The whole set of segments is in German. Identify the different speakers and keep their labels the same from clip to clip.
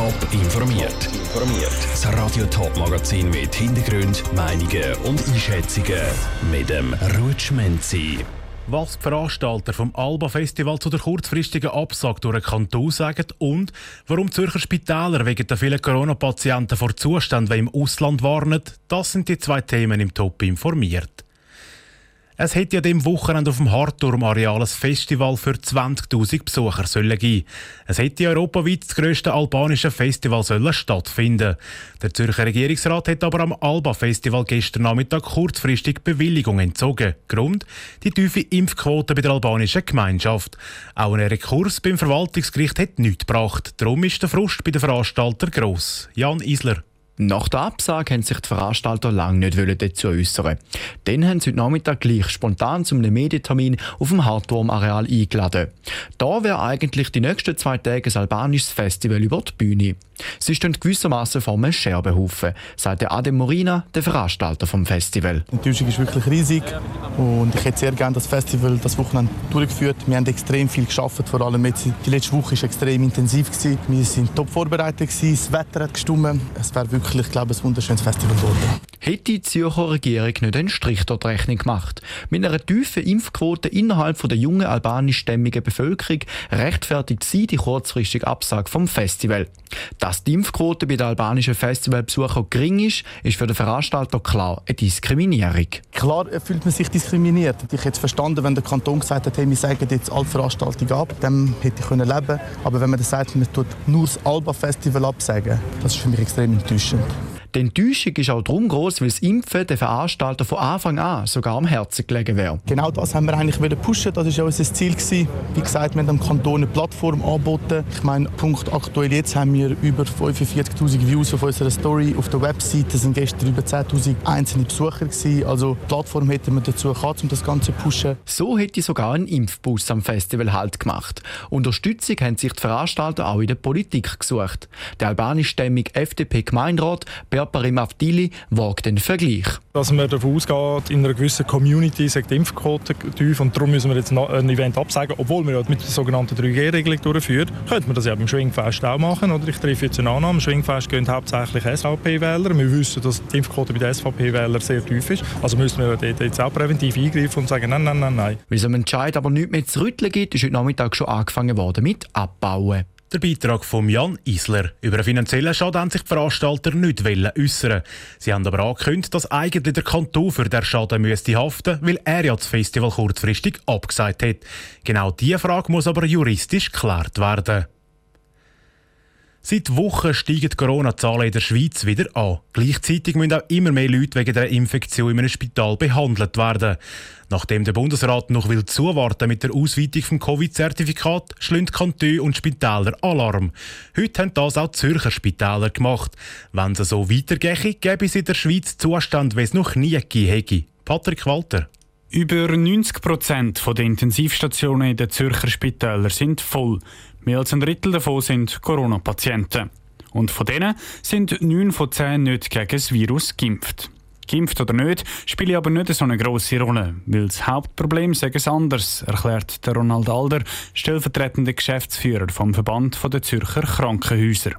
Speaker 1: Top informiert. Informiert. Das Radio Top Magazin mit Hintergrund, Meinungen und Einschätzungen mit dem Rutschmenzi.
Speaker 2: Was die Veranstalter vom Alba Festival zu der kurzfristigen Absage durch den Kanton sagen und warum Zürcher Spitäler wegen der vielen Corona-Patienten vor Zuständen im Ausland warnen, das sind die zwei Themen im Top informiert. Es hätte ja dem Wochenende auf dem Hartturm-Areal ein Festival für 20.000 Besucher sollen geben. Es hätte europaweit das grösste albanische Festival sollen stattfinden. Der Zürcher Regierungsrat hat aber am Alba-Festival gestern Nachmittag kurzfristig Bewilligung entzogen. Grund? Die tiefe Impfquote bei der albanischen Gemeinschaft. Auch ein Rekurs beim Verwaltungsgericht hat nichts gebracht. Darum ist der Frust bei den Veranstaltern gross. Jan Isler.
Speaker 3: Nach der Absage haben sich die Veranstalter lange nicht dazu äußern. Dann haben sie heute Nachmittag gleich spontan zum Medientermin auf dem Hartturm-Areal eingeladen. Da wäre eigentlich die nächsten zwei Tage ein albanisches Festival über die Bühne. Sie stehen gewissermaßen vor einem Scherbenhaufen, sagt Adem Morina, der Veranstalter vom Festival.
Speaker 4: Die Enttäuschung ist wirklich riesig und ich hätte sehr gerne das Festival das Wochenende durchgeführt. Wir haben extrem viel geschafft, vor allem jetzt die letzte Woche war extrem intensiv. Wir sind top vorbereitet das Wetter hat gestimmt. Es wäre wirklich, ich glaube, ein wunderschönes Festival geworden.
Speaker 3: Hätte die Zürcher Regierung nicht einen Strich dort Rechnung gemacht. Mit einer tiefen Impfquote innerhalb der jungen albanischstämmigen Bevölkerung rechtfertigt sie die kurzfristige Absage vom Festival. Dass die Impfquote bei den albanischen Festivalbesuchern gering ist, ist für den Veranstalter klar eine Diskriminierung.
Speaker 4: Klar fühlt man sich diskriminiert. Ich hätte verstanden, wenn der Kanton gesagt hätte, wir sagen jetzt alle Veranstaltungen ab, dann hätte ich können leben. Aber wenn man dann sagt, man tut nur das Alba-Festival absagen, das ist für mich extrem enttäuschend.
Speaker 3: Die Enttäuschung ist auch darum groß, weil das Impfen den Veranstalter von Anfang an sogar am Herzen gelegen wäre.
Speaker 4: Genau das haben wir eigentlich pushen. Das war auch unser Ziel. Gewesen. Wie gesagt, wir haben dem Kanton eine Plattform angeboten. Ich meine, Punkt aktuell jetzt haben wir über 45.000 Views auf unserer Story. Auf der Webseite sind gestern über 10.000 einzelne Besucher. Gewesen. Also die Plattform hätten wir dazu gehabt, um das Ganze zu pushen.
Speaker 3: So hätte sogar ein Impfbus am Festival Halt gemacht. Unterstützung haben sich die Veranstalter auch in der Politik gesucht. Der albanischstämmige FDP-Gemeinderat Berparim Avdili wagt den Vergleich.
Speaker 5: Dass man davon ausgeht, in einer gewissen Community sagt die Impfquote tief und darum müssen wir jetzt ein Event absagen, obwohl wir ja mit der sogenannten 3G-Regelung durchführen, könnte man das ja beim Schwingfest auch machen. Oder ich treffe jetzt eine Annahme, im Schwingfest gehen hauptsächlich SVP-Wähler. Wir wissen, dass die Impfquote bei den SVP-Wählern sehr tief ist. Also müssen wir dort jetzt auch präventiv eingreifen und sagen, nein, nein, nein, nein.
Speaker 3: Weil es am Entscheid aber nichts mehr zu rütteln gibt, ist heute Nachmittag schon angefangen worden mit Abbauen.
Speaker 2: Der Beitrag von Jan Isler. Über einen finanziellen Schaden haben sich die Veranstalter nicht äußern. Sie haben aber angekündigt, dass eigentlich der Kanton für den Schaden müsste haften, weil er ja das Festival kurzfristig abgesagt hat. Genau diese Frage muss aber juristisch geklärt werden. Seit Wochen steigen die Corona-Zahlen in der Schweiz wieder an. Gleichzeitig müssen auch immer mehr Leute wegen der Infektion in einem Spital behandelt werden. Nachdem der Bundesrat noch will zuwarten mit der Ausweitung vom Covid-Zertifikat, schlünd Kantone und Spitäler Alarm. Heute haben das auch Zürcher Spitäler gemacht. Wenn es so weitergehe, gäbe es in der Schweiz Zustand, wie es noch nie gegeben. Patrick Walter.
Speaker 6: Über 90 Prozent der Intensivstationen in den Zürcher Spitälern sind voll. Mehr als ein Drittel davon sind Corona-Patienten. Und von denen sind 9 von 10 nicht gegen das Virus geimpft. Geimpft oder nicht, spielt aber nicht so eine grosse Rolle, weil das Hauptproblem sei es anders, erklärt der Ronald Alder, stellvertretender Geschäftsführer vom Verband der Zürcher Krankenhäuser.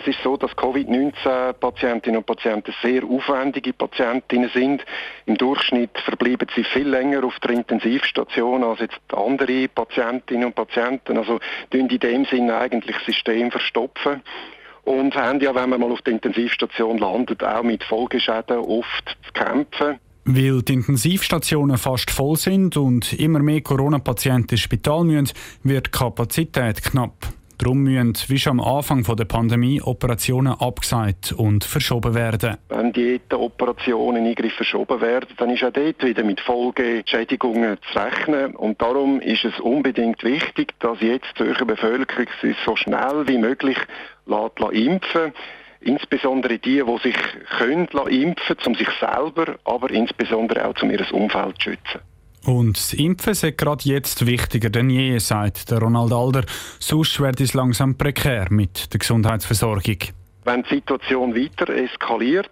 Speaker 7: Es ist so, dass Covid-19-Patientinnen und Patienten sehr aufwendige Patientinnen sind. Im Durchschnitt verbleiben sie viel länger auf der Intensivstation als jetzt andere Patientinnen und Patienten. Also in dem Sinne eigentlich das System verstopfen. Und haben ja, wenn man mal auf der Intensivstation landet, auch mit Folgeschäden oft zu kämpfen.
Speaker 6: Weil die Intensivstationen fast voll sind und immer mehr Corona-Patienten ins Spital müssen, wird die Kapazität knapp. Darum müssen, wie schon am Anfang der Pandemie, Operationen abgesagt und verschoben werden.
Speaker 7: Wenn die Operationen Eingriffe verschoben werden, dann ist auch dort wieder mit Folgeschädigungen zu rechnen. Und darum ist es unbedingt wichtig, dass jetzt die Zürcher Bevölkerung sich so schnell wie möglich lässt, lässt impfen insbesondere die, die sich können impfen um sich selber, aber insbesondere auch um ihr Umfeld zu schützen.
Speaker 6: Und das Impfen ist gerade jetzt wichtiger denn je, sagt der Ronald Alder. Sonst wird es langsam prekär mit der Gesundheitsversorgung.
Speaker 7: Wenn die Situation weiter eskaliert,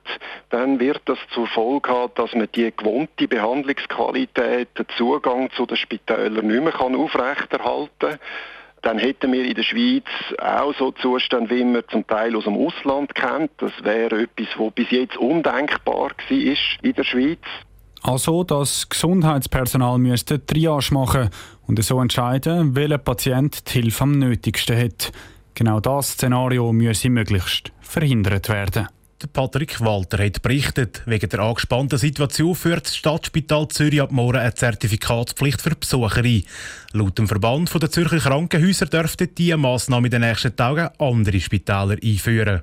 Speaker 7: dann wird das zur Folge haben, dass man die gewohnte Behandlungsqualität, den Zugang zu den Spitälern nicht mehr aufrechterhalten kann dann hätten wir in der Schweiz auch so Zustände, wie man zum Teil aus dem Ausland kennt. Das wäre etwas, was bis jetzt undenkbar war in der Schweiz.
Speaker 6: Also, das Gesundheitspersonal müsste Triage machen und so entscheiden, welcher Patient die Hilfe am nötigsten hat. Genau das Szenario müsse möglichst verhindert werden.
Speaker 2: Patrick Walter hat berichtet, wegen der angespannten Situation führt das Stadtspital Zürich ab morgen eine Zertifikatspflicht für Besucher ein. Laut dem Verband der Zürcher Krankenhäuser dürften diese Massnahmen in den nächsten Tagen andere Spitäler einführen.